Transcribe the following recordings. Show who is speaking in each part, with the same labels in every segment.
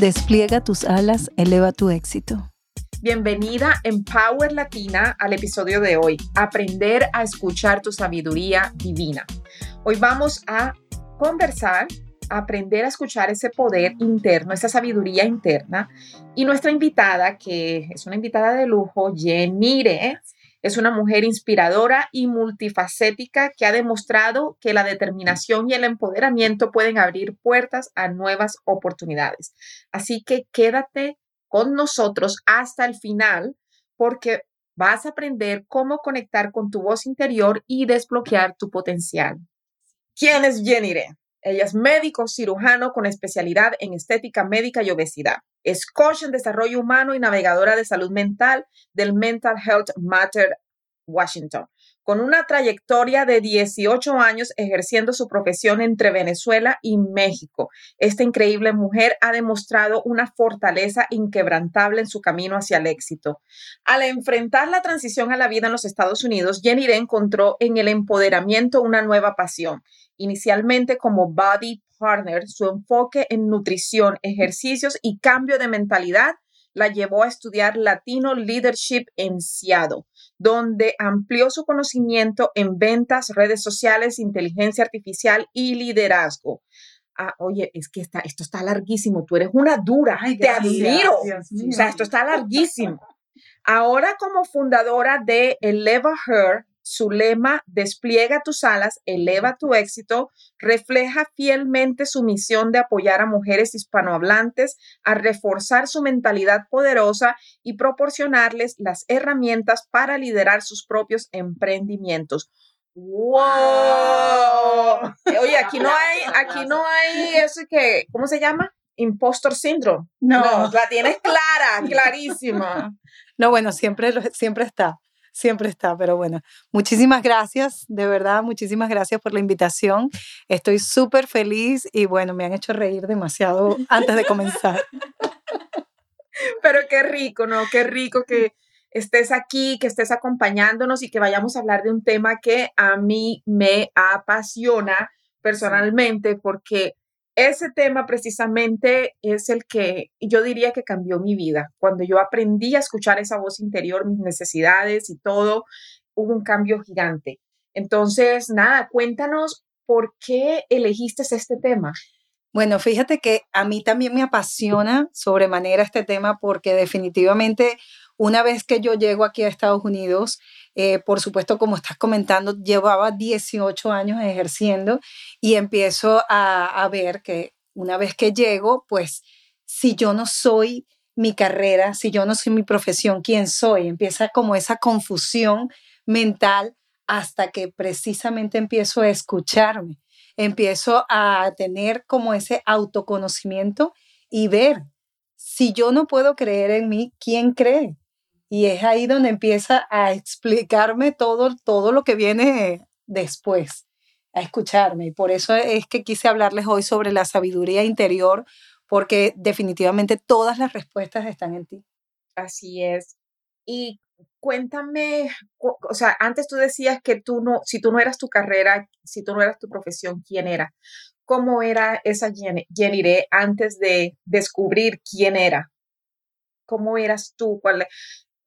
Speaker 1: Despliega tus alas, eleva tu éxito.
Speaker 2: Bienvenida en Power Latina al episodio de hoy, Aprender a escuchar tu sabiduría divina. Hoy vamos a conversar, aprender a escuchar ese poder interno, esa sabiduría interna. Y nuestra invitada, que es una invitada de lujo, Jenire, es una mujer inspiradora y multifacética que ha demostrado que la determinación y el empoderamiento pueden abrir puertas a nuevas oportunidades. Así que quédate con nosotros hasta el final porque vas a aprender cómo conectar con tu voz interior y desbloquear tu potencial. ¿Quién es Jenny Ella es médico cirujano con especialidad en estética médica y obesidad. Es coach en desarrollo humano y navegadora de salud mental del Mental Health Matter Washington con una trayectoria de 18 años ejerciendo su profesión entre Venezuela y México. Esta increíble mujer ha demostrado una fortaleza inquebrantable en su camino hacia el éxito. Al enfrentar la transición a la vida en los Estados Unidos, Jenny encontró en el empoderamiento una nueva pasión. Inicialmente como body partner, su enfoque en nutrición, ejercicios y cambio de mentalidad la llevó a estudiar Latino Leadership en Seattle, donde amplió su conocimiento en ventas, redes sociales, inteligencia artificial y liderazgo. Ah, oye, es que está, esto está larguísimo, tú eres una dura, Ay, te admiro. o sea, esto está larguísimo. Ahora como fundadora de Eleva Her, su lema, despliega tus alas, eleva tu éxito, refleja fielmente su misión de apoyar a mujeres hispanohablantes a reforzar su mentalidad poderosa y proporcionarles las herramientas para liderar sus propios emprendimientos. ¡Wow! Oye, aquí no hay, aquí no hay eso que, ¿cómo se llama? Impostor syndrome. No, no la tienes clara, clarísima.
Speaker 1: No, bueno, siempre, siempre está siempre está, pero bueno, muchísimas gracias, de verdad, muchísimas gracias por la invitación. Estoy súper feliz y bueno, me han hecho reír demasiado antes de comenzar.
Speaker 2: Pero qué rico, ¿no? Qué rico que estés aquí, que estés acompañándonos y que vayamos a hablar de un tema que a mí me apasiona personalmente porque ese tema precisamente es el que yo diría que cambió mi vida. Cuando yo aprendí a escuchar esa voz interior, mis necesidades y todo, hubo un cambio gigante. Entonces, nada, cuéntanos por qué elegiste este tema.
Speaker 1: Bueno, fíjate que a mí también me apasiona sobremanera este tema porque definitivamente una vez que yo llego aquí a Estados Unidos, eh, por supuesto, como estás comentando, llevaba 18 años ejerciendo y empiezo a, a ver que una vez que llego, pues si yo no soy mi carrera, si yo no soy mi profesión, ¿quién soy? Empieza como esa confusión mental hasta que precisamente empiezo a escucharme, empiezo a tener como ese autoconocimiento y ver, si yo no puedo creer en mí, ¿quién cree? Y es ahí donde empieza a explicarme todo, todo lo que viene después, a escucharme. Y por eso es que quise hablarles hoy sobre la sabiduría interior, porque definitivamente todas las respuestas están en ti.
Speaker 2: Así es. Y cuéntame, o sea, antes tú decías que tú no, si tú no eras tu carrera, si tú no eras tu profesión, ¿quién era? ¿Cómo era esa Jenny antes de descubrir quién era? ¿Cómo eras tú? ¿Cuál,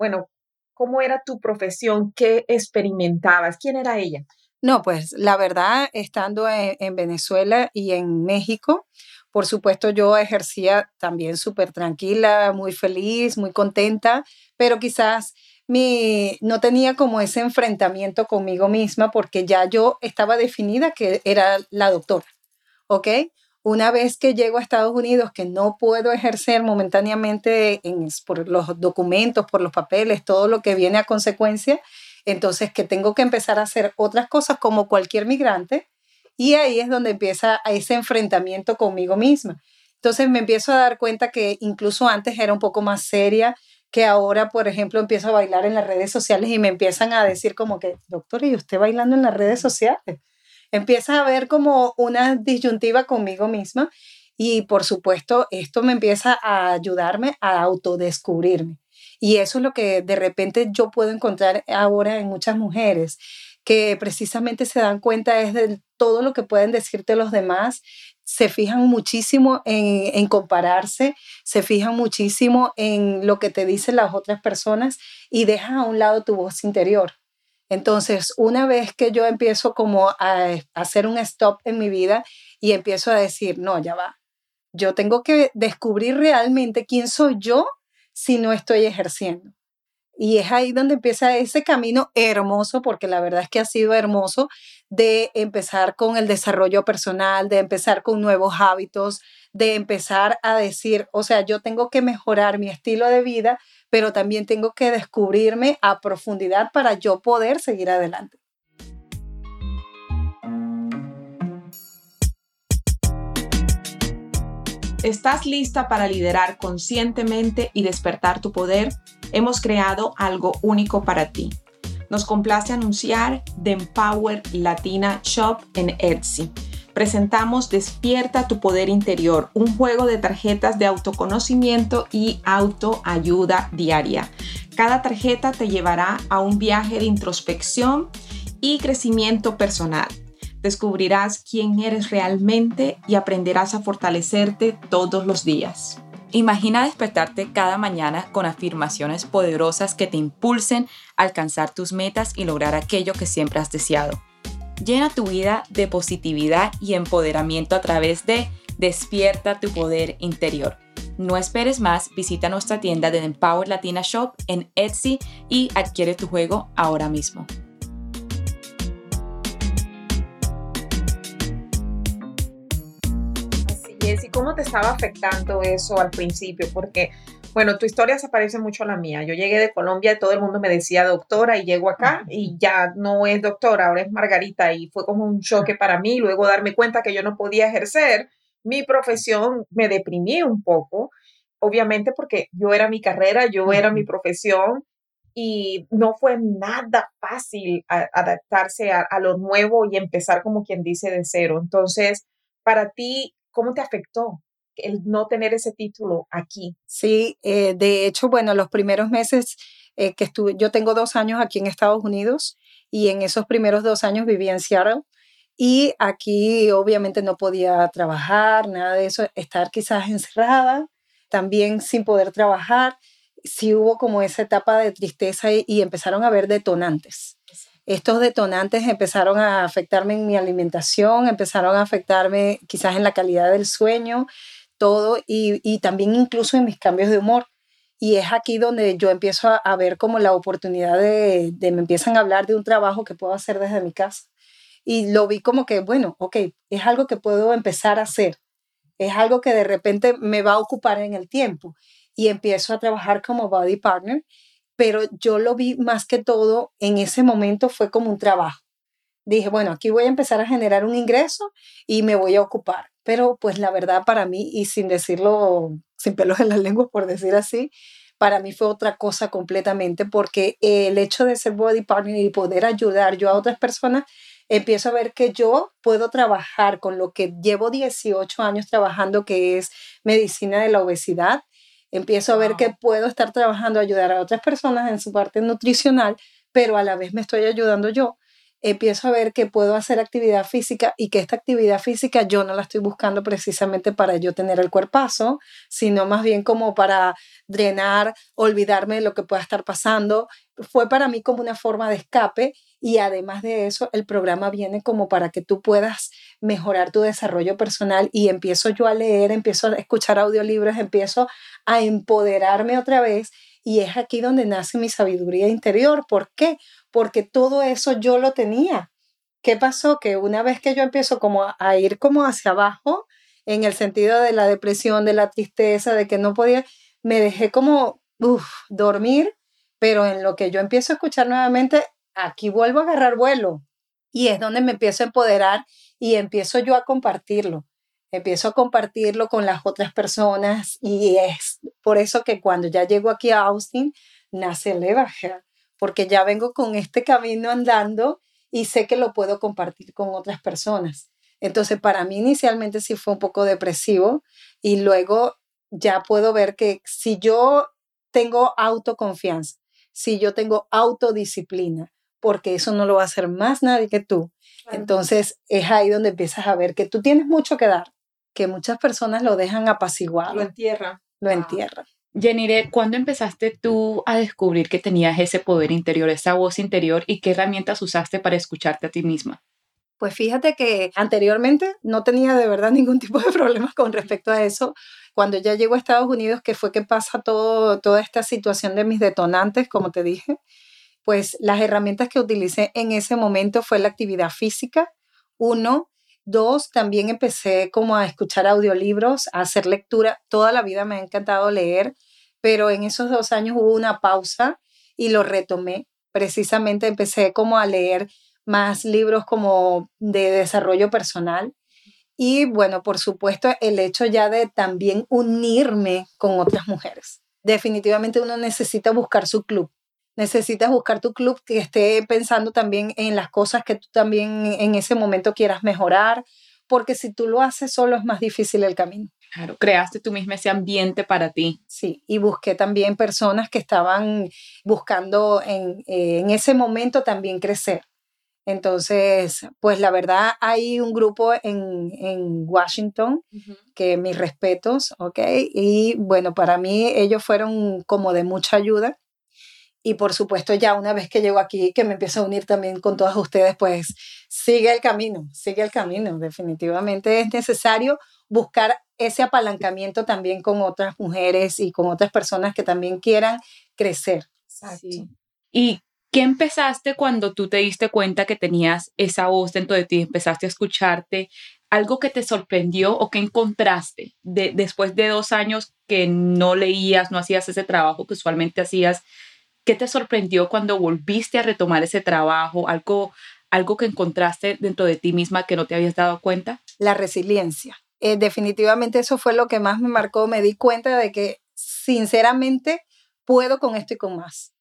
Speaker 2: bueno, ¿cómo era tu profesión? ¿Qué experimentabas? ¿Quién era ella?
Speaker 1: No, pues la verdad, estando en, Venezuela y en México, por supuesto yo ejercía también súper tranquila, muy feliz, muy contenta, pero quizás mi, no tenía como ese enfrentamiento conmigo misma porque ya yo estaba definida que era la doctora, ¿ok? Una vez que llego a Estados Unidos, que no puedo ejercer momentáneamente por los documentos, por los papeles, todo lo que viene a consecuencia, entonces que tengo que empezar a hacer otras cosas como cualquier migrante, y ahí es donde empieza ese enfrentamiento conmigo misma. Entonces me empiezo a dar cuenta que incluso antes era un poco más seria, que ahora, por ejemplo, empiezo a bailar en las redes sociales y me empiezan a decir como que, doctor, ¿y usted bailando en las redes sociales? Empieza a ver como una disyuntiva conmigo misma y por supuesto esto me empieza a ayudarme a autodescubrirme. Y eso es lo que de repente yo puedo encontrar ahora en muchas mujeres que precisamente se dan cuenta es de todo lo que pueden decirte los demás, se fijan muchísimo en, en, compararse, se fijan muchísimo en lo que te dicen las otras personas y dejan a un lado tu voz interior. Entonces, una vez que yo empiezo como a, hacer un stop en mi vida y empiezo a decir, no, ya va, yo tengo que descubrir realmente quién soy yo si no estoy ejerciendo. Y es ahí donde empieza ese camino hermoso, porque la verdad es que ha sido hermoso, de empezar con el desarrollo personal, de empezar con nuevos hábitos, de empezar a decir, o sea, yo tengo que mejorar mi estilo de vida, pero también tengo que descubrirme a profundidad para yo poder seguir adelante.
Speaker 2: ¿Estás lista para liderar conscientemente y despertar tu poder? Hemos creado algo único para ti. Nos complace anunciar The Empower Latina Shop en Etsy. Presentamos Despierta tu poder interior, un juego de tarjetas de autoconocimiento y autoayuda diaria. Cada tarjeta te llevará a un viaje de introspección y crecimiento personal descubrirás quién eres realmente y aprenderás a fortalecerte todos los días.
Speaker 3: Imagina despertarte cada mañana con afirmaciones poderosas que te impulsen a alcanzar tus metas y lograr aquello que siempre has deseado. Llena tu vida de positividad y empoderamiento a través de Despierta tu poder interior. No esperes más, visita nuestra tienda de Empower Latina Shop en Etsy y adquiere tu juego ahora mismo.
Speaker 2: ¿y cómo te estaba afectando eso al principio? Porque, bueno, tu historia se parece mucho a la mía. Yo llegué de Colombia y todo el mundo me decía doctora y llego acá y ya no es doctora, ahora es Margarita y fue como un choque para mí. Luego darme cuenta que yo no podía ejercer mi profesión, me deprimí un poco, obviamente porque yo era mi carrera, yo era mi profesión y no fue nada fácil adaptarse a, a, lo nuevo y empezar como quien dice de cero. Entonces, para ti, ¿Cómo te afectó el no tener ese título aquí?
Speaker 1: Sí, eh, de hecho, bueno, los primeros meses eh, que estuve, yo tengo dos años aquí en Estados Unidos y en esos primeros dos años viví en Seattle y aquí obviamente no podía trabajar, nada de eso, estar quizás encerrada, también sin poder trabajar. Sí hubo como esa etapa de tristeza y, y empezaron a haber detonantes estos detonantes empezaron a afectarme en mi alimentación, empezaron a afectarme quizás en la calidad del sueño, todo, y, también incluso en mis cambios de humor. Y es aquí donde yo empiezo a, ver como la oportunidad de, de, me empiezan a hablar de un trabajo que puedo hacer desde mi casa. Y lo vi como que, bueno, ok, es algo que puedo empezar a hacer. Es algo que de repente me va a ocupar en el tiempo. Y empiezo a trabajar como body partner pero yo lo vi más que todo en ese momento fue como un trabajo. Dije, bueno, aquí voy a empezar a generar un ingreso y me voy a ocupar. Pero pues la verdad para mí, y sin decirlo, sin pelos en la lengua, por decir así, para mí fue otra cosa completamente porque el hecho de ser body partner y poder ayudar yo a otras personas, empiezo a ver que yo puedo trabajar con lo que llevo 18 años trabajando, que es medicina de la obesidad, Empiezo a ver que puedo estar trabajando, ayudar a otras personas en su parte nutricional, pero a la vez me estoy ayudando yo. Empiezo a ver que puedo hacer actividad física y que esta actividad física yo no la estoy buscando precisamente para yo tener el cuerpazo, sino más bien como para drenar, olvidarme de lo que pueda estar pasando. Fue para mí como una forma de escape y además de eso, el programa viene como para que tú puedas mejorar tu desarrollo personal y empiezo yo a leer, empiezo a escuchar audiolibros, empiezo a empoderarme otra vez y es aquí donde nace mi sabiduría interior. ¿Por qué? Porque todo eso yo lo tenía. ¿Qué pasó? Que una vez que yo empiezo como a, ir como hacia abajo, en el sentido de la depresión, de la tristeza, de que no podía, me dejé como dormir, pero en lo que yo empiezo a escuchar nuevamente aquí vuelvo a agarrar vuelo y es donde me empiezo a empoderar y empiezo yo a compartirlo. empiezo a compartirlo con las otras personas y es por eso que cuando ya llego aquí a Austin, nace Levager, porque ya vengo con este camino andando y sé que lo puedo compartir con otras personas. Entonces, para mí inicialmente sí fue un poco depresivo y luego ya puedo ver que si yo tengo autoconfianza, si yo tengo autodisciplina, porque eso no lo va a hacer más nadie que tú, entonces es ahí donde empiezas a ver que tú tienes mucho que dar, que muchas personas lo dejan apaciguado.
Speaker 2: Lo entierran.
Speaker 1: Lo entierran.
Speaker 3: Jenire, ¿cuándo empezaste tú a descubrir que tenías ese poder interior, esa voz interior y qué herramientas usaste para escucharte a ti misma?
Speaker 1: Pues fíjate que anteriormente no tenía de verdad ningún tipo de problemas con respecto a eso. Cuando ya llego a Estados Unidos, que fue que pasa todo, toda esta situación de mis detonantes, como te dije, pues las herramientas que utilicé en ese momento fue la actividad física, uno, Dos, también empecé como a escuchar audiolibros, a hacer lectura. Toda la vida me ha encantado leer, pero en esos dos años hubo una pausa y lo retomé. Precisamente empecé como a leer más libros como de desarrollo personal. Y bueno, por supuesto, el hecho ya de también unirme con otras mujeres. Definitivamente uno necesita buscar su club necesitas buscar tu club que esté pensando también en las cosas que tú también en ese momento quieras mejorar, porque si tú lo haces solo es más difícil el camino.
Speaker 3: Claro, creaste tú misma ese ambiente para ti.
Speaker 1: Sí, y busqué también personas que estaban buscando en, en ese momento también crecer. Entonces, pues la verdad hay un grupo en, en Washington que mis respetos, ¿ok? Y bueno, para mí ellos fueron como de mucha ayuda y por supuesto, ya una vez que llego aquí, que me empiezo a unir también con todas ustedes, pues sigue el camino, sigue el camino. Definitivamente es necesario buscar ese apalancamiento también con otras mujeres y con otras personas que también quieran crecer.
Speaker 3: Exacto. ¿Y qué empezaste cuando tú te diste cuenta que tenías esa voz dentro de ti, empezaste a escucharte? ¿Algo que te sorprendió o que encontraste de, después de dos años que no leías, no hacías ese trabajo que usualmente hacías? ¿Qué te sorprendió cuando volviste a retomar ese trabajo? ¿Algo, algo que encontraste dentro de ti misma que no te habías dado cuenta?
Speaker 1: La resiliencia. Eh, definitivamente eso fue lo que más me marcó. Me di cuenta de que sinceramente puedo con esto y con más.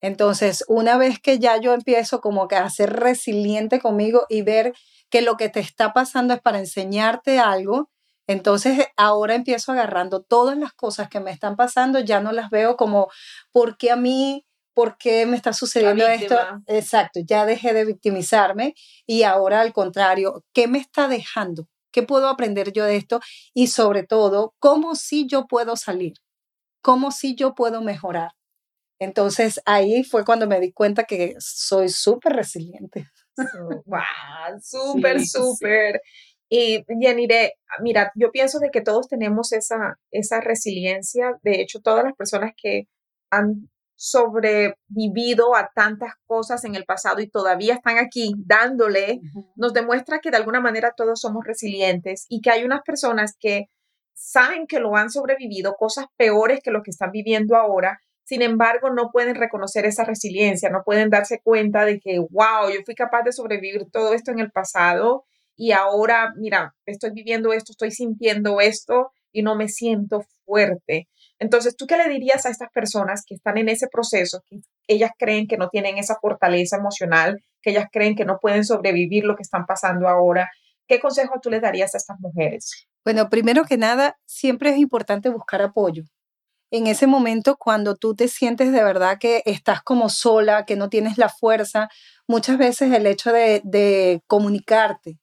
Speaker 1: Entonces, una vez que ya yo empiezo como que a ser resiliente conmigo y ver que lo que te está pasando es para enseñarte algo, entonces ahora empiezo agarrando todas las cosas que me están pasando, ya no las veo como, ¿por qué a mí? ¿Por qué me está sucediendo esto? Exacto, ya dejé de victimizarme y ahora al contrario, ¿qué me está dejando? ¿Qué puedo aprender yo de esto? Y sobre todo, ¿cómo sí yo puedo salir? ¿Cómo sí yo puedo mejorar? Entonces ahí fue cuando me di cuenta que soy súper resiliente.
Speaker 2: wow, súper, súper. Y Yanire, mira, yo pienso de que todos tenemos esa, esa resiliencia. De hecho, todas las personas que han sobrevivido a tantas cosas en el pasado y todavía están aquí dándole, nos demuestra que de alguna manera todos somos resilientes y que hay unas personas que saben que lo han sobrevivido, cosas peores que lo que están viviendo ahora, sin embargo no pueden reconocer esa resiliencia, no pueden darse cuenta de que, wow, yo fui capaz de sobrevivir todo esto en el pasado y ahora, mira, estoy viviendo esto, estoy sintiendo esto y no me siento fuerte. Entonces, ¿tú qué le dirías a estas personas que están en ese proceso, que ellas creen que no tienen esa fortaleza emocional, que ellas creen que no pueden sobrevivir lo que están pasando ahora? ¿Qué consejo tú les darías a estas mujeres?
Speaker 1: Bueno, primero que nada, siempre es importante buscar apoyo. En ese momento, cuando tú te sientes de verdad que estás como sola, que no tienes la fuerza, muchas veces el hecho de, de comunicarte,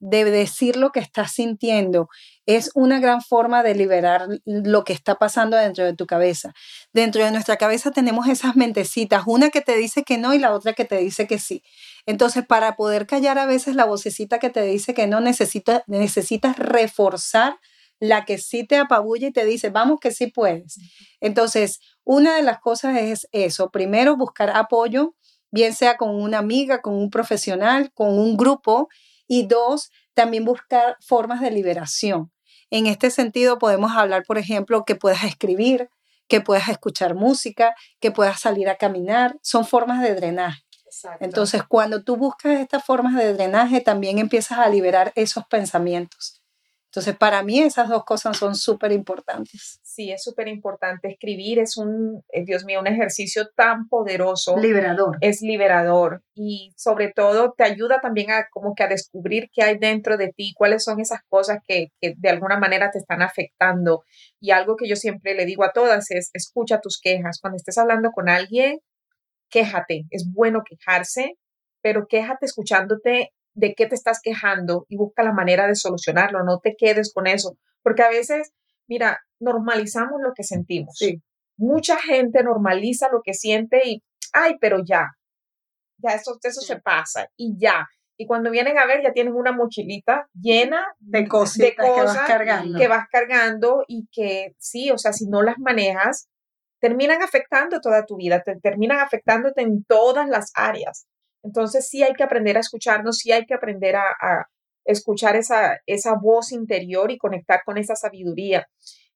Speaker 1: de decir lo que estás sintiendo es una gran forma de liberar lo que está pasando dentro de tu cabeza. Dentro de nuestra cabeza tenemos esas mentecitas, una que te dice que no y la otra que te dice que sí. Entonces, para poder callar a veces la vocecita que te dice que no, necesita, necesitas reforzar la que sí te apabulla y te dice, vamos que sí puedes. Entonces, una de las cosas es eso, primero buscar apoyo, bien sea con una amiga, con un profesional, con un grupo, y dos, también buscar formas de liberación. En este sentido, podemos hablar, por ejemplo, que puedas escribir, que puedas escuchar música, que puedas salir a caminar. Son formas de drenaje. Entonces, cuando tú buscas estas formas de drenaje, también empiezas a liberar esos pensamientos. Entonces, para mí esas dos cosas son súper importantes.
Speaker 2: Sí, es súper importante. Escribir es un, eh, Dios mío, un ejercicio tan poderoso.
Speaker 1: Liberador.
Speaker 2: Es liberador y sobre todo te ayuda también a como que a descubrir qué hay dentro de ti, cuáles son esas cosas que, que de alguna manera te están afectando. Y algo que yo siempre le digo a todas es, escucha tus quejas. Cuando estés hablando con alguien, quéjate. Es bueno quejarse, pero quéjate escuchándote de qué te estás quejando y busca la manera de solucionarlo, no te quedes con eso, porque a veces, mira, normalizamos lo que sentimos.
Speaker 1: Sí.
Speaker 2: Mucha gente normaliza lo que siente y, ay, pero ya, ya eso, eso se pasa y ya. Y cuando vienen a ver, ya tienen una mochilita llena
Speaker 1: de, cositas que vas cargando.
Speaker 2: Que vas cargando y que sí, o sea, si no las manejas, terminan afectando toda tu vida, te terminan afectándote en todas las áreas. Entonces sí hay que aprender a escucharnos, sí hay que aprender a, escuchar esa, esa voz interior y conectar con esa sabiduría.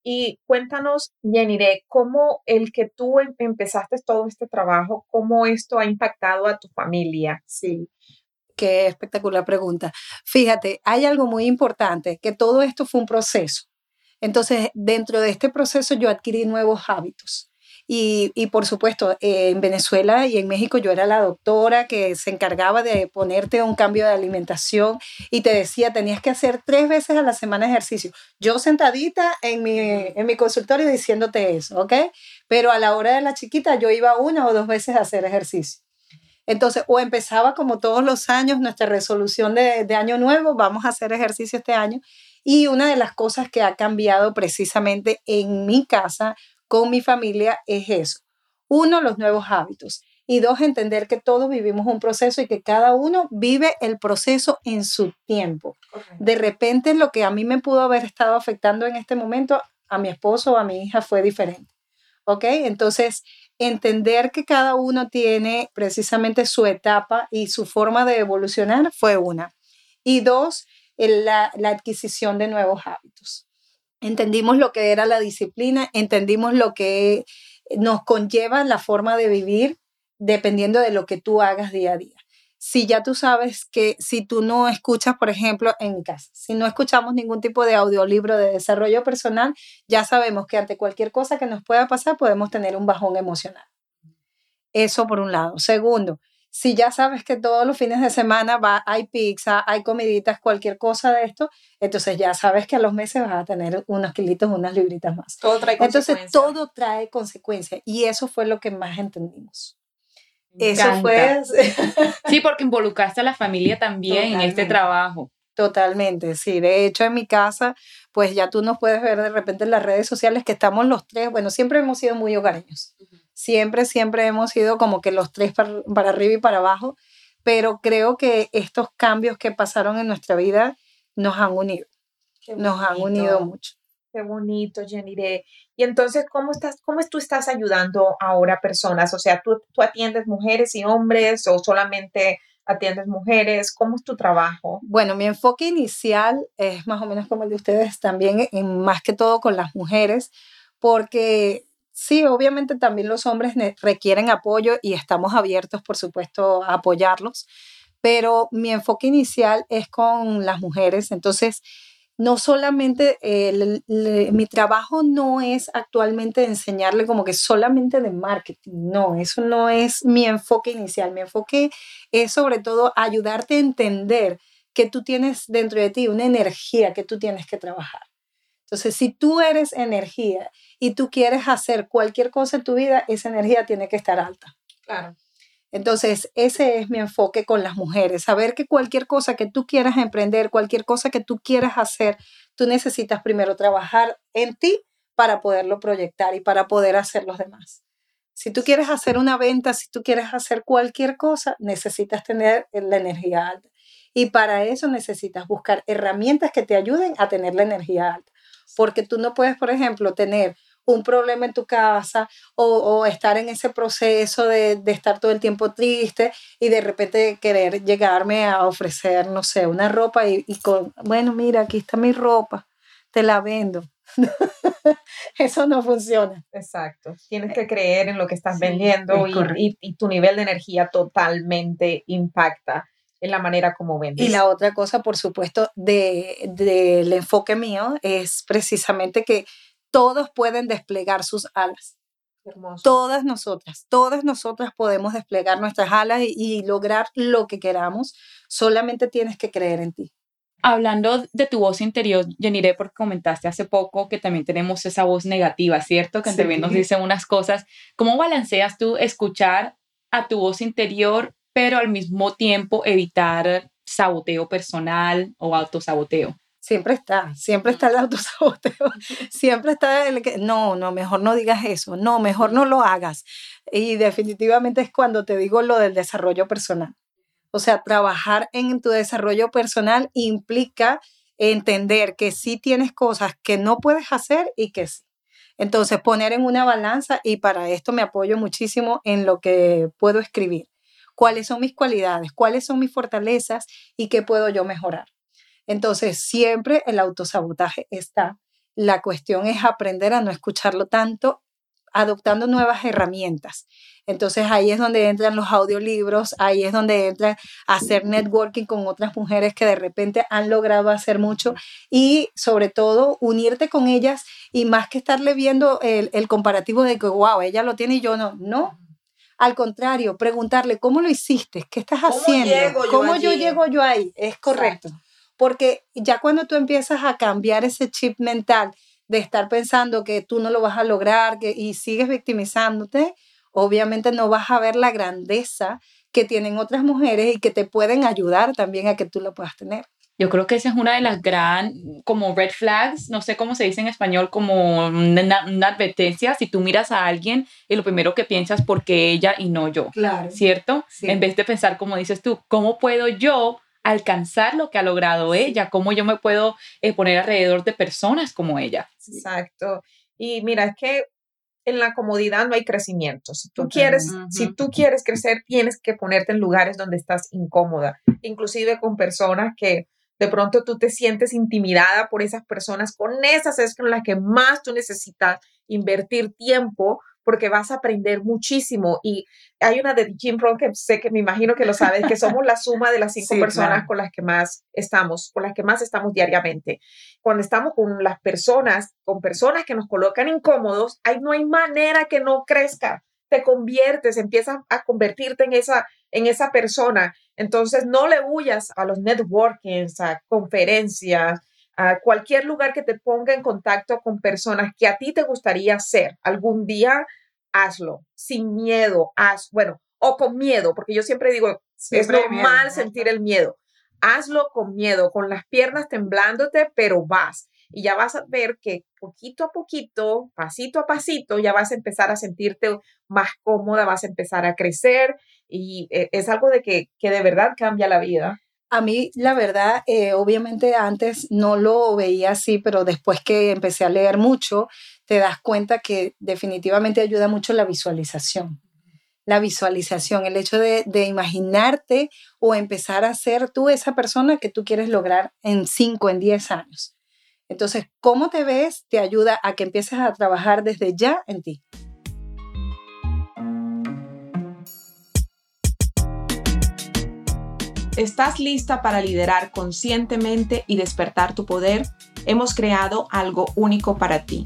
Speaker 2: Y cuéntanos, de cómo el que tú em, empezaste todo este trabajo, cómo esto ha impactado a tu familia.
Speaker 1: Sí, qué espectacular pregunta. Fíjate, hay algo muy importante, que todo esto fue un proceso. Entonces, dentro de este proceso yo adquirí nuevos hábitos. Y, por supuesto, eh, en Venezuela y en México yo era la doctora que se encargaba de ponerte un cambio de alimentación y te decía, tenías que hacer tres veces a la semana ejercicio. Yo sentadita en mi, en mi consultorio diciéndote eso, ¿ok? Pero a la hora de la chiquita yo iba una o dos veces a hacer ejercicio. Entonces, o empezaba como todos los años nuestra resolución de, de año nuevo, vamos a hacer ejercicio este año. Y una de las cosas que ha cambiado precisamente en mi casa con mi familia es eso. Uno, los nuevos hábitos. Y dos, entender que todos vivimos un proceso y que cada uno vive el proceso en su tiempo. De repente lo que a mí me pudo haber estado afectando en este momento, a mi esposo o a mi hija fue diferente. ¿Ok? Entonces, entender que cada uno tiene precisamente su etapa y su forma de evolucionar fue una. Y dos, la, la adquisición de nuevos hábitos entendimos lo que era la disciplina, entendimos lo que nos conlleva la forma de vivir dependiendo de lo que tú hagas día a día. Si ya tú sabes que si tú no escuchas, por ejemplo, en mi casa, si no escuchamos ningún tipo de audiolibro de desarrollo personal, ya sabemos que ante cualquier cosa que nos pueda pasar podemos tener un bajón emocional. Eso por un lado. Segundo, si ya sabes que todos los fines de semana va, hay pizza, hay comiditas, cualquier cosa de esto, entonces ya sabes que a los meses vas a tener unos kilitos, unas libritas más.
Speaker 2: Todo trae
Speaker 1: Entonces todo trae consecuencias y eso fue lo que más entendimos. eso fue...
Speaker 3: sí, porque involucraste a la familia también en este trabajo.
Speaker 1: Totalmente, sí. De hecho, en mi casa, pues ya tú nos puedes ver de repente en las redes sociales que estamos los tres, bueno, siempre hemos sido muy hogareños. Siempre, siempre hemos sido como que los tres para, arriba y para abajo, pero creo que estos cambios que pasaron en nuestra vida nos han unido, nos han unido mucho.
Speaker 2: Qué bonito, Jenny. Y entonces, ¿cómo, estás, ¿cómo tú estás ayudando ahora a personas? O sea, ¿tú, ¿tú atiendes mujeres y hombres o solamente atiendes mujeres? ¿Cómo es tu trabajo?
Speaker 1: Bueno, mi enfoque inicial es más o menos como el de ustedes también, en, más que todo con las mujeres, porque Sí, obviamente también los hombres requieren apoyo y estamos abiertos, por supuesto, a apoyarlos, pero mi enfoque inicial es con las mujeres. Entonces, no solamente mi trabajo no es actualmente enseñarle como que solamente de marketing, no, eso no es mi enfoque inicial. Mi enfoque es sobre todo ayudarte a entender que tú tienes dentro de ti una energía que tú tienes que trabajar. Entonces, si tú eres energía y tú quieres hacer cualquier cosa en tu vida, esa energía tiene que estar alta.
Speaker 2: Claro.
Speaker 1: Entonces, ese es mi enfoque con las mujeres, saber que cualquier cosa que tú quieras emprender, cualquier cosa que tú quieras hacer, tú necesitas primero trabajar en ti para poderlo proyectar y para poder hacer los demás. Si tú quieres hacer una venta, si tú quieres hacer cualquier cosa, necesitas tener la energía alta. Y para eso necesitas buscar herramientas que te ayuden a tener la energía alta. Porque tú no puedes, por ejemplo, tener un problema en tu casa o, estar en ese proceso de, estar todo el tiempo triste y de repente querer llegarme a ofrecer, no sé, una ropa y, con, bueno, mira, aquí está mi ropa, te la vendo. Eso no funciona.
Speaker 2: Exacto. Tienes que creer en lo que estás vendiendo y, y, tu nivel de energía totalmente impacta. En la manera como vendes.
Speaker 1: Y la otra cosa, por supuesto, del de, enfoque mío es precisamente que todos pueden desplegar sus alas. Hermoso. Todas nosotras, todas nosotras podemos desplegar nuestras alas y, y lograr lo que queramos. Solamente tienes que creer en ti.
Speaker 3: Hablando de tu voz interior, Jenire, porque comentaste hace poco que también tenemos esa voz negativa, ¿cierto? Que también nos dice unas cosas. ¿Cómo balanceas tú escuchar a tu voz interior, pero al mismo tiempo evitar saboteo personal o autosaboteo?
Speaker 1: Siempre está, siempre está el autosaboteo, siempre está el que, no, no, mejor no digas eso, no, mejor no lo hagas. Y definitivamente es cuando te digo lo del desarrollo personal. O sea, trabajar en tu desarrollo personal implica entender que sí tienes cosas que no puedes hacer y que sí. Entonces, poner en una balanza y para esto me apoyo muchísimo en lo que puedo escribir. ¿Cuáles son mis cualidades? ¿Cuáles son mis fortalezas? ¿Y qué puedo yo mejorar? Entonces, siempre el autosabotaje está. La cuestión es aprender a no escucharlo tanto, adoptando nuevas herramientas. Entonces ahí es donde entran los audiolibros, ahí es donde entra hacer networking con otras mujeres que de repente han logrado hacer mucho y sobre todo unirte con ellas y más que estarle viendo el, comparativo de que, wow, ella lo tiene y yo no, no. Al contrario, preguntarle, ¿cómo lo hiciste? ¿Qué estás haciendo? ¿Cómo yo llego yo ahí? Es correcto. Porque ya cuando tú empiezas a cambiar ese chip mental de estar pensando que tú no lo vas a lograr que, y sigues victimizándote, obviamente no vas a ver la grandeza que tienen otras mujeres y que te pueden ayudar también a que tú lo puedas tener.
Speaker 3: Yo creo que esa es una de las gran, como red flags, no sé cómo se dice en español, como una, advertencia. Si tú miras a alguien y lo primero que piensas, porque ella y no yo?
Speaker 1: Claro.
Speaker 3: ¿Cierto? En vez de pensar, como dices tú, ¿cómo puedo yo alcanzar lo que ha logrado ella? ¿Cómo yo me puedo eh, poner alrededor de personas como ella?
Speaker 2: Exacto. Y mira, es que en la comodidad no hay crecimiento. Si tú quieres, si tú quieres crecer, tienes que ponerte en lugares donde estás incómoda, inclusive con personas que de pronto tú te sientes intimidada por esas personas, con esas es con las que más tú necesitas invertir tiempo porque vas a aprender muchísimo. Y hay una de Jim Rohn que sé que me imagino que lo sabes, que somos la suma de las cinco personas con las que más estamos, con las que más estamos diariamente. Cuando estamos con las personas, con personas que nos colocan incómodos, ahí no hay manera que no crezca. Te conviertes, empiezas a convertirte en esa, en esa persona. Entonces, no le huyas a los networkings, a conferencias, a cualquier lugar que te ponga en contacto con personas que a ti te gustaría ser algún día, hazlo, sin miedo, haz, bueno, o con miedo, porque yo siempre digo, es normal sentir el miedo. Hazlo con miedo, con las piernas temblándote, pero vas. Y ya vas a ver que poquito a poquito, pasito a pasito, ya vas a empezar a sentirte más cómoda, vas a empezar a crecer y eh, es algo de que, que de verdad cambia la vida.
Speaker 1: A mí, la verdad, eh, obviamente antes no lo veía así, pero después que empecé a leer mucho, te das cuenta que definitivamente ayuda mucho la visualización. La visualización, el hecho de, de imaginarte o empezar a ser tú esa persona que tú quieres lograr en 5, en 10 años. Entonces, cómo te ves te ayuda a que empieces a trabajar desde ya en ti.
Speaker 4: ¿Estás lista para liderar conscientemente y despertar tu poder? Hemos creado algo único para ti.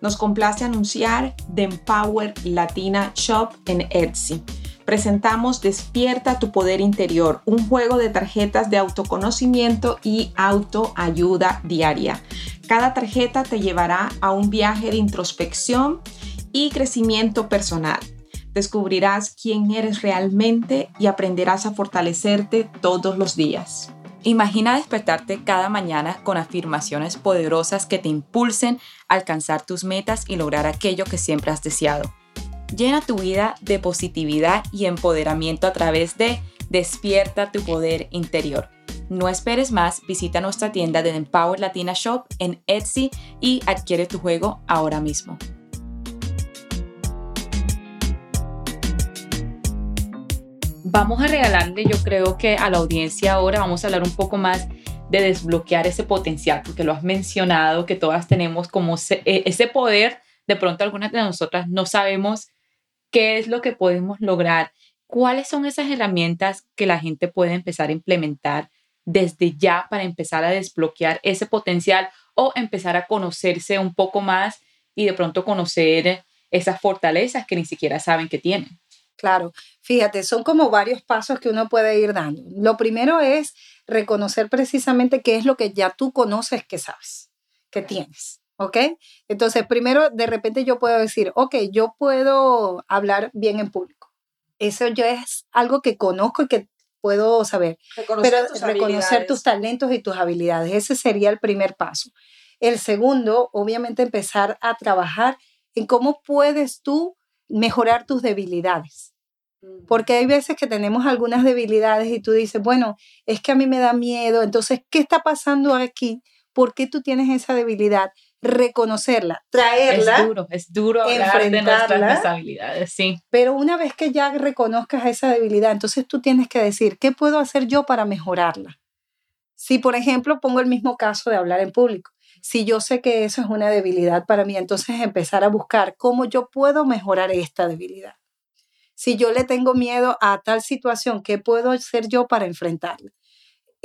Speaker 4: Nos complace anunciar The Empower Latina Shop en Etsy. Presentamos Despierta tu poder interior, un juego de tarjetas de autoconocimiento y autoayuda diaria. Cada tarjeta te llevará a un viaje de introspección y crecimiento personal descubrirás quién eres realmente y aprenderás a fortalecerte todos los días.
Speaker 3: Imagina despertarte cada mañana con afirmaciones poderosas que te impulsen a alcanzar tus metas y lograr aquello que siempre has deseado. Llena tu vida de positividad y empoderamiento a través de Despierta tu poder interior. No esperes más, visita nuestra tienda de Empower Latina Shop en Etsy y adquiere tu juego ahora mismo. vamos a regalarle, yo creo que a la audiencia ahora vamos a hablar un poco más de desbloquear ese potencial, porque lo has mencionado, que todas tenemos como e, ese poder, de pronto algunas de nosotras no sabemos qué es lo que podemos lograr. ¿cuáles son esas herramientas que la gente puede empezar a implementar desde ya para empezar a desbloquear ese potencial o empezar a conocerse un poco más y de pronto conocer esas fortalezas que ni siquiera saben que tienen?
Speaker 1: Claro, fíjate, son como varios pasos que uno puede ir dando. Lo primero es reconocer precisamente qué es lo que ya tú conoces que sabes, que tienes. ¿Ok? Entonces, primero, de repente yo puedo decir, ok, yo puedo hablar bien en público. Eso ya es algo que conozco y que puedo saber. Reconocer Pero tus reconocer tus talentos y tus habilidades, ese sería el primer paso. El segundo, obviamente, empezar a trabajar en cómo puedes tú mejorar tus debilidades. Porque hay veces que tenemos algunas debilidades y tú dices, bueno, es que a mí me da miedo, entonces, ¿qué está pasando aquí? ¿Por qué tú tienes esa debilidad? Reconocerla, traerla.
Speaker 3: Es duro, es duro hablar de nuestras sí.
Speaker 1: Pero una vez que ya reconozcas esa debilidad, entonces tú tienes que decir, ¿qué puedo hacer yo para mejorarla? Si, por ejemplo, pongo el mismo caso de hablar en público, si yo sé que eso es una debilidad para mí, entonces empezar a buscar cómo yo puedo mejorar esta debilidad. Si yo le tengo miedo a tal situación, ¿qué puedo hacer yo para enfrentarla?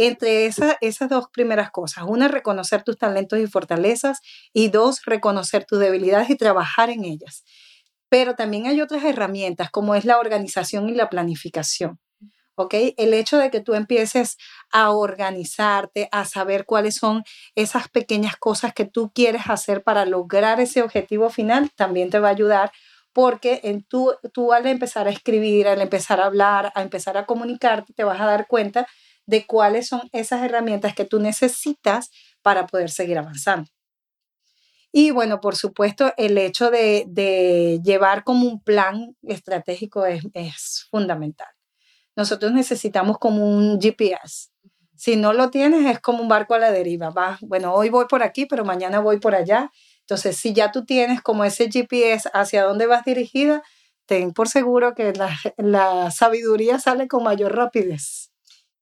Speaker 1: Entre esas dos primeras cosas, una, reconocer tus talentos y fortalezas y dos, reconocer tus debilidades y trabajar en ellas. Pero también hay otras herramientas como es la organización y la planificación. ¿ok? El hecho de que tú empieces a organizarte, a saber cuáles son esas pequeñas cosas que tú quieres hacer para lograr ese objetivo final, también te va a ayudar porque en tú, tú al empezar a escribir, al empezar a hablar, a empezar a comunicarte, te vas a dar cuenta de cuáles son esas herramientas que tú necesitas para poder seguir avanzando. Y bueno, por supuesto, el hecho de, llevar como un plan estratégico es, es fundamental nosotros necesitamos como un GPS. Si no lo tienes, es como un barco a la deriva. Va, bueno, hoy voy por aquí, pero mañana voy por allá. Entonces, si ya tú tienes como ese GPS hacia dónde vas dirigida, ten por seguro que la, la sabiduría sale con mayor rapidez.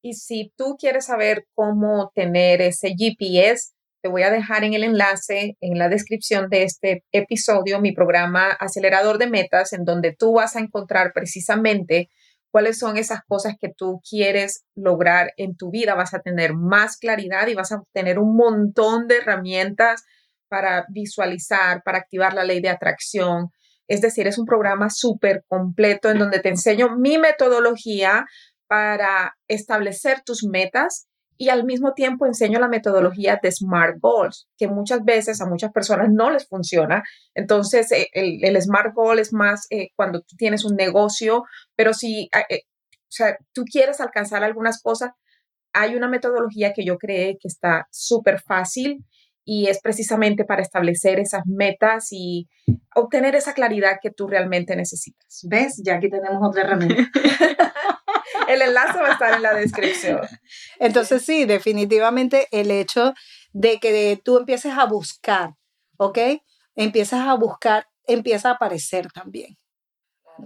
Speaker 2: Y si tú quieres saber cómo tener ese GPS, te voy a dejar en el enlace, en la descripción de este episodio, mi programa Acelerador de Metas, en donde tú vas a encontrar precisamente cuáles son esas cosas que tú quieres lograr en tu vida. Vas a tener más claridad y vas a tener un montón de herramientas para visualizar, para activar la ley de atracción. Es decir, es un programa súper completo en donde te enseño mi metodología para establecer tus metas y al mismo tiempo enseño la metodología de SMART Goals, que muchas veces a muchas personas no les funciona. Entonces, eh, el, SMART Goal es más eh, cuando tú tienes un negocio, pero si eh, o sea, tú quieres alcanzar algunas cosas, hay una metodología que yo creé que está súper fácil y es precisamente para establecer esas metas y obtener esa claridad que tú realmente necesitas.
Speaker 1: ¿Ves? Ya aquí tenemos otra herramienta.
Speaker 2: el enlace va a estar en la descripción.
Speaker 1: Entonces sí, definitivamente el hecho de que tú empieces a buscar, ¿ok? Empiezas a buscar, empieza a aparecer también.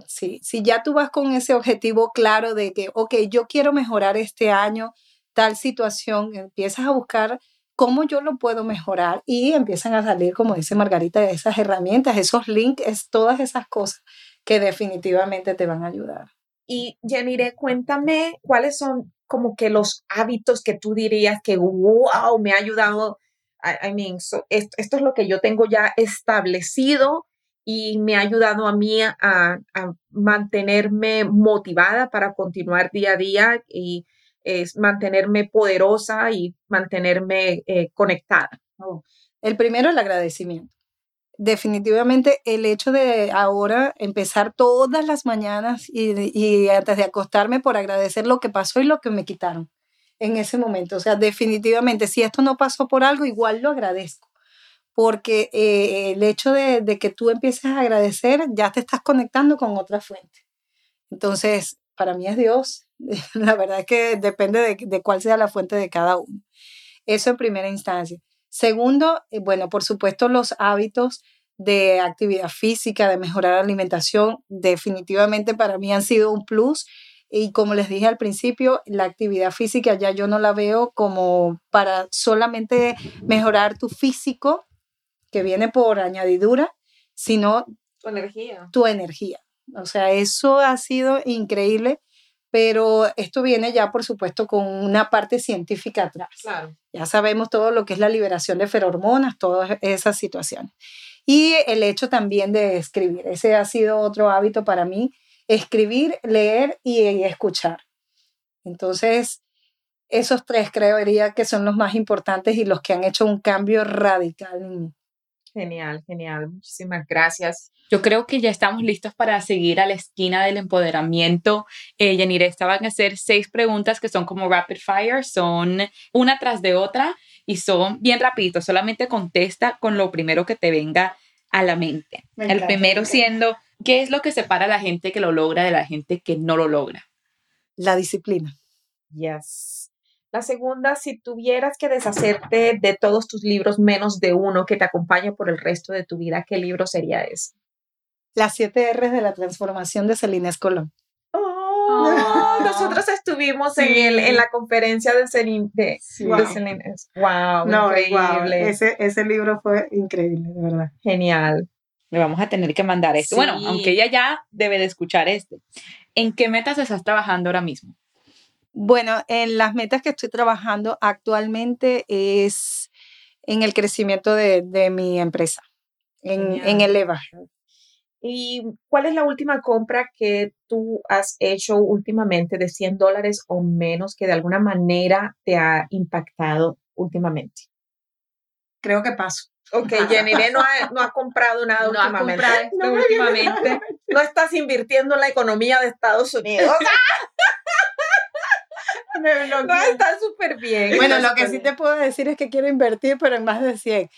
Speaker 1: Sí, si ya tú vas con ese objetivo claro de que, ok, yo quiero mejorar este año tal situación, empiezas a buscar cómo yo lo puedo mejorar y empiezan a salir, como dice Margarita, esas herramientas, esos links, todas esas cosas que definitivamente te van a ayudar.
Speaker 2: Y Jenire, cuéntame cuáles son como que los hábitos que tú dirías que, wow, me ha ayudado. I, mean, esto, es lo que yo tengo ya establecido y me ha ayudado a mí a, mantenerme motivada para continuar día a día y es mantenerme poderosa y mantenerme eh, conectada.
Speaker 1: El primero, el agradecimiento definitivamente el hecho de ahora empezar todas las mañanas y, antes de acostarme por agradecer lo que pasó y lo que me quitaron en ese momento. O sea, definitivamente, si esto no pasó por algo, igual lo agradezco. Porque eh, el hecho de, que tú empieces a agradecer, ya te estás conectando con otra fuente. Entonces, para mí es Dios. La verdad es que depende de, de cuál sea la fuente de cada uno. Eso en primera instancia. Segundo, eh, bueno, por supuesto, los hábitos de actividad física, de mejorar la alimentación, definitivamente para mí han sido un plus. Y como les dije al principio, la actividad física ya yo no la veo como para solamente mejorar tu físico, que viene por añadidura, sino
Speaker 2: tu energía.
Speaker 1: Tu energía. O sea, eso ha sido increíble, pero esto viene ya, por supuesto, con una parte científica atrás.
Speaker 2: Claro.
Speaker 1: Ya sabemos todo lo que es la liberación de ferormonas, todas esas situaciones. Y el hecho también de escribir. Ese ha sido otro hábito para mí, escribir, leer y escuchar. Entonces, esos tres creería que son los más importantes y los que han hecho un cambio radical en mí.
Speaker 2: Genial, genial. Muchísimas gracias.
Speaker 3: Yo creo que ya estamos listos para seguir a la esquina del empoderamiento. Eh, Yanire, estaban a hacer seis preguntas que son como rapid fire, son una tras de otra y son bien rapiditos. Solamente contesta con lo primero que te venga a la mente. El primero siendo, ¿qué es lo que separa a la gente que lo logra de la gente que no lo logra?
Speaker 1: La disciplina.
Speaker 2: Yes. La segunda, si tuvieras que deshacerte de todos tus libros menos de uno que te acompañe por el resto de tu vida, ¿qué libro sería ese?
Speaker 1: Las siete R's de la transformación de Celines Colón.
Speaker 2: Oh, nosotros estuvimos en, en, la conferencia de Celine. De, wow. increíble.
Speaker 1: Ese, ese libro fue increíble, de verdad.
Speaker 2: Genial.
Speaker 3: Le vamos a tener que mandar esto. Bueno, aunque ella ya debe de escuchar este. ¿En qué metas estás trabajando ahora mismo?
Speaker 1: Bueno, en las metas que estoy trabajando actualmente es en el crecimiento de, de mi empresa, en, en el EVA.
Speaker 2: ¿Y cuál es la última compra que tú has hecho últimamente de 100 dólares o menos que de alguna manera te ha impactado últimamente?
Speaker 1: Creo que paso.
Speaker 2: Ok, Jenny no ha, no ha comprado nada no últimamente. Ha
Speaker 3: no, últimamente.
Speaker 2: No estás invirtiendo en la economía de Estados Unidos. no, está súper bien.
Speaker 1: Bueno, lo que sí te puedo decir es que quiero invertir, pero en más de 100,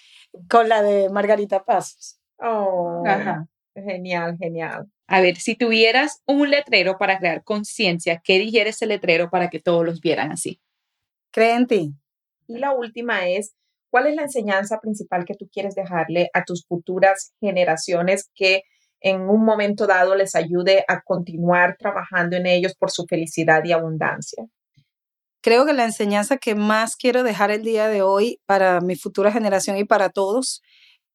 Speaker 1: con la de Margarita Pasos.
Speaker 2: Oh, Ajá. genial, genial.
Speaker 3: A ver, si tuvieras un letrero para crear conciencia, ¿qué dijera ese letrero para que todos los vieran así?
Speaker 1: Cree en ti.
Speaker 2: Y la última es, ¿cuál es la enseñanza principal que tú quieres dejarle a tus futuras generaciones que en un momento dado les ayude a continuar trabajando en ellos por su felicidad y abundancia?
Speaker 1: Creo que la enseñanza que más quiero dejar el día de hoy para mi futura generación y para todos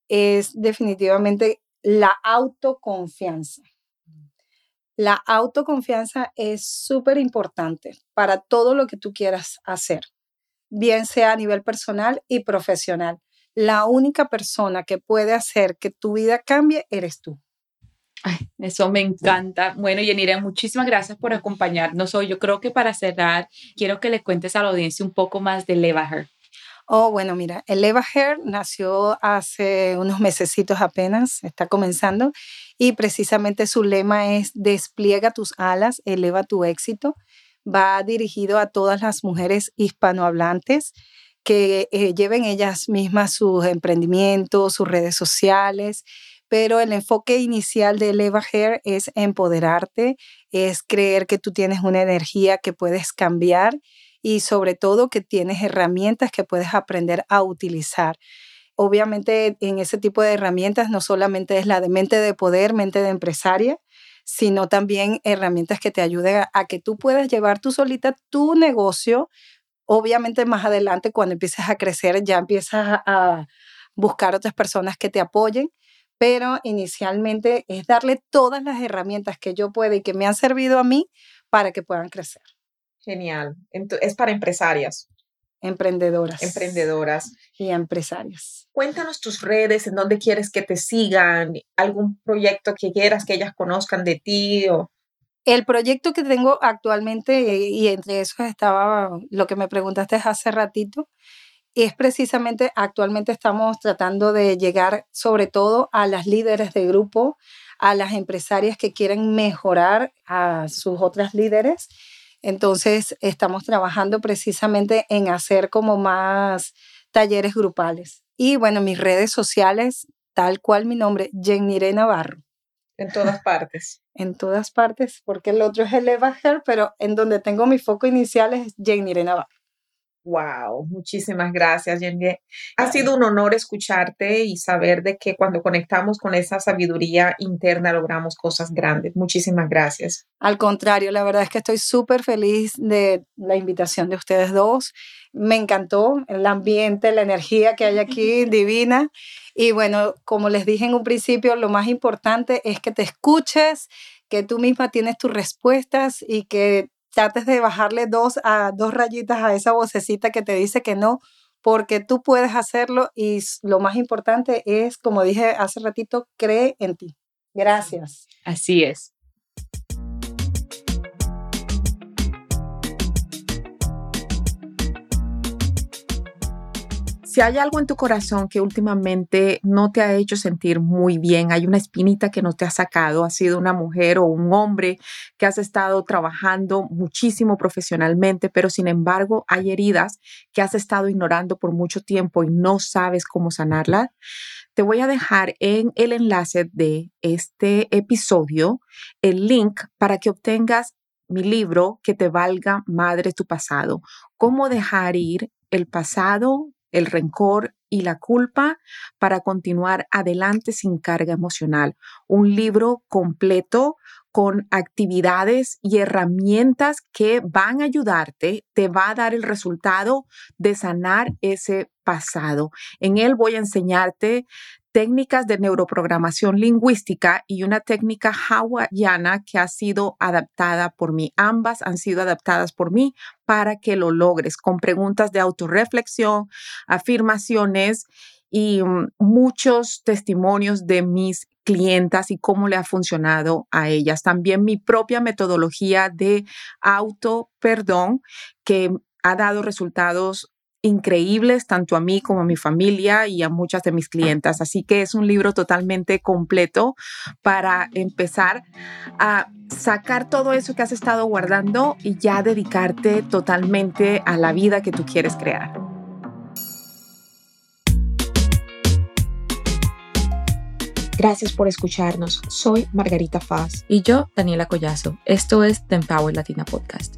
Speaker 1: es definitivamente la autoconfianza. La autoconfianza es súper importante para todo lo que tú quieras hacer, bien sea a nivel personal y profesional. La única persona que puede hacer que tu vida cambie eres tú.
Speaker 3: Ay, eso me encanta. Bueno, Yenira, muchísimas gracias por acompañarnos hoy. Yo creo que para cerrar, quiero que le cuentes a la audiencia un poco más de Leva Hair.
Speaker 1: Oh, bueno, mira, el Leva Hair nació hace unos mesecitos apenas, está comenzando, y precisamente su lema es despliega tus alas, eleva tu éxito. Va dirigido a todas las mujeres hispanohablantes que eh, lleven ellas mismas sus emprendimientos, sus redes sociales, pero el enfoque inicial de Eleva Hair es empoderarte, es creer que tú tienes una energía que puedes cambiar y sobre todo que tienes herramientas que puedes aprender a utilizar. Obviamente en ese tipo de herramientas no solamente es la de mente de poder, mente de empresaria, sino también herramientas que te ayuden a, que tú puedas llevar tú solita tu negocio. Obviamente más adelante cuando empieces a crecer ya empiezas a buscar otras personas que te apoyen, pero inicialmente es darle todas las herramientas que yo pueda y que me han servido a mí para que puedan crecer.
Speaker 2: Genial. Es para empresarias.
Speaker 1: Emprendedoras.
Speaker 2: Emprendedoras.
Speaker 1: Y empresarias.
Speaker 2: Cuéntanos tus redes, en dónde quieres que te sigan, algún proyecto que quieras que ellas conozcan de ti o...
Speaker 1: El proyecto que tengo actualmente, y entre esos estaba lo que me preguntaste hace ratito, es precisamente actualmente estamos tratando de llegar sobre todo a las líderes de grupo, a las empresarias que quieren mejorar a sus otras líderes. Entonces, estamos trabajando precisamente en hacer como más talleres grupales. Y bueno, mis redes sociales, tal cual mi nombre, Jenny Navarro.
Speaker 2: En todas partes.
Speaker 1: en todas partes, porque el otro es el Eva pero en donde tengo mi foco inicial es Jenny Navarro.
Speaker 2: Wow, muchísimas gracias, Jenny. Ha sido un honor escucharte y saber de que cuando conectamos con esa sabiduría interna logramos cosas grandes. Muchísimas gracias.
Speaker 1: Al contrario, la verdad es que estoy súper feliz de la invitación de ustedes dos. Me encantó el ambiente, la energía que hay aquí, divina. Y bueno, como les dije en un principio, lo más importante es que te escuches, que tú misma tienes tus respuestas y que trates de bajarle dos a dos rayitas a esa vocecita que te dice que no, porque tú puedes hacerlo y lo más importante es, como dije hace ratito, cree en ti. Gracias.
Speaker 3: Así es.
Speaker 2: Si hay algo en tu corazón que últimamente no te ha hecho sentir muy bien, hay una espinita que no te ha sacado, ha sido una mujer o un hombre que has estado trabajando muchísimo profesionalmente, pero sin embargo hay heridas que has estado ignorando por mucho tiempo y no sabes cómo sanarlas, te voy a dejar en el enlace de este episodio el link para que obtengas mi libro que te valga madre tu pasado, cómo dejar ir el pasado, el rencor y la culpa para continuar adelante sin carga emocional. Un libro completo con actividades y herramientas que van a ayudarte, te va a dar el resultado de sanar ese pasado. En él voy a enseñarte técnicas de neuroprogramación lingüística y una técnica hawaiana que ha sido adaptada por mí. Ambas han sido adaptadas por mí para que lo logres con preguntas de autorreflexión, afirmaciones y mm, muchos testimonios de mis clientas y cómo le ha funcionado a ellas. También mi propia metodología de auto perdón que ha dado resultados increíbles tanto a mí como a mi familia y a muchas de mis clientas. Así que es un libro totalmente completo para empezar a sacar todo eso que has estado guardando y ya dedicarte totalmente a la vida que tú quieres crear.
Speaker 4: Gracias por escucharnos. Soy Margarita Faz.
Speaker 3: Y yo, Daniela Collazo. Esto es The Empower Latina Podcast.